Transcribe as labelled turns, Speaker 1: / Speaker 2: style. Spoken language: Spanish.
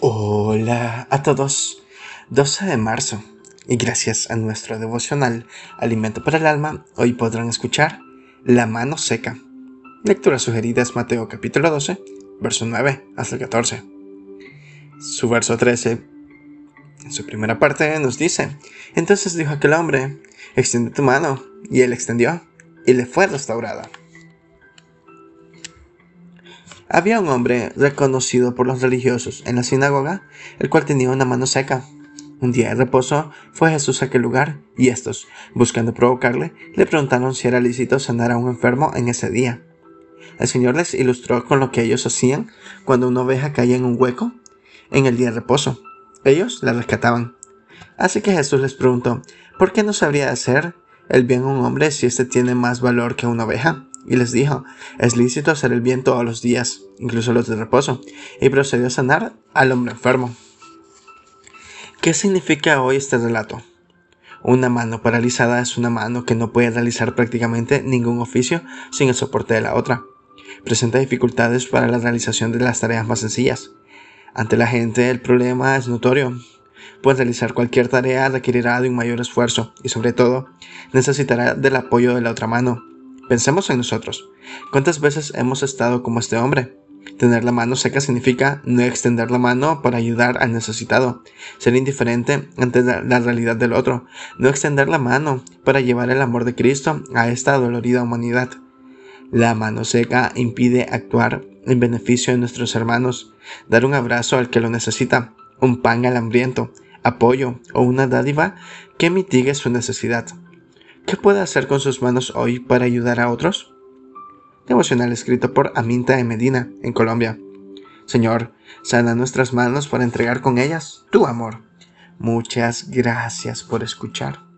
Speaker 1: Hola a todos. 12 de marzo. Y gracias a nuestro devocional Alimento para el Alma, hoy podrán escuchar La mano seca. Lectura sugerida es Mateo capítulo 12, verso 9 hasta el 14. Su verso 13, en su primera parte, nos dice, entonces dijo aquel hombre, extiende tu mano, y él extendió, y le fue restaurada. Había un hombre reconocido por los religiosos en la sinagoga, el cual tenía una mano seca. Un día de reposo fue Jesús a aquel lugar, y estos, buscando provocarle, le preguntaron si era lícito sanar a un enfermo en ese día. El Señor les ilustró con lo que ellos hacían cuando una oveja caía en un hueco en el día de reposo. Ellos la rescataban. Así que Jesús les preguntó, ¿por qué no sabría hacer el bien a un hombre si éste tiene más valor que una oveja? Y les dijo, es lícito hacer el bien todos los días, incluso los de reposo, y procedió a sanar al hombre enfermo. ¿Qué significa hoy este relato? Una mano paralizada es una mano que no puede realizar prácticamente ningún oficio sin el soporte de la otra. Presenta dificultades para la realización de las tareas más sencillas. Ante la gente el problema es notorio, pues realizar cualquier tarea requerirá de un mayor esfuerzo y sobre todo necesitará del apoyo de la otra mano, Pensemos en nosotros. ¿Cuántas veces hemos estado como este hombre? Tener la mano seca significa no extender la mano para ayudar al necesitado, ser indiferente ante la realidad del otro, no extender la mano para llevar el amor de Cristo a esta dolorida humanidad. La mano seca impide actuar en beneficio de nuestros hermanos, dar un abrazo al que lo necesita, un pan al hambriento, apoyo o una dádiva que mitigue su necesidad. ¿Qué puede hacer con sus manos hoy para ayudar a otros? Devocional escrito por Aminta de Medina, en Colombia. Señor, sana nuestras manos para entregar con ellas tu amor. Muchas gracias por escuchar.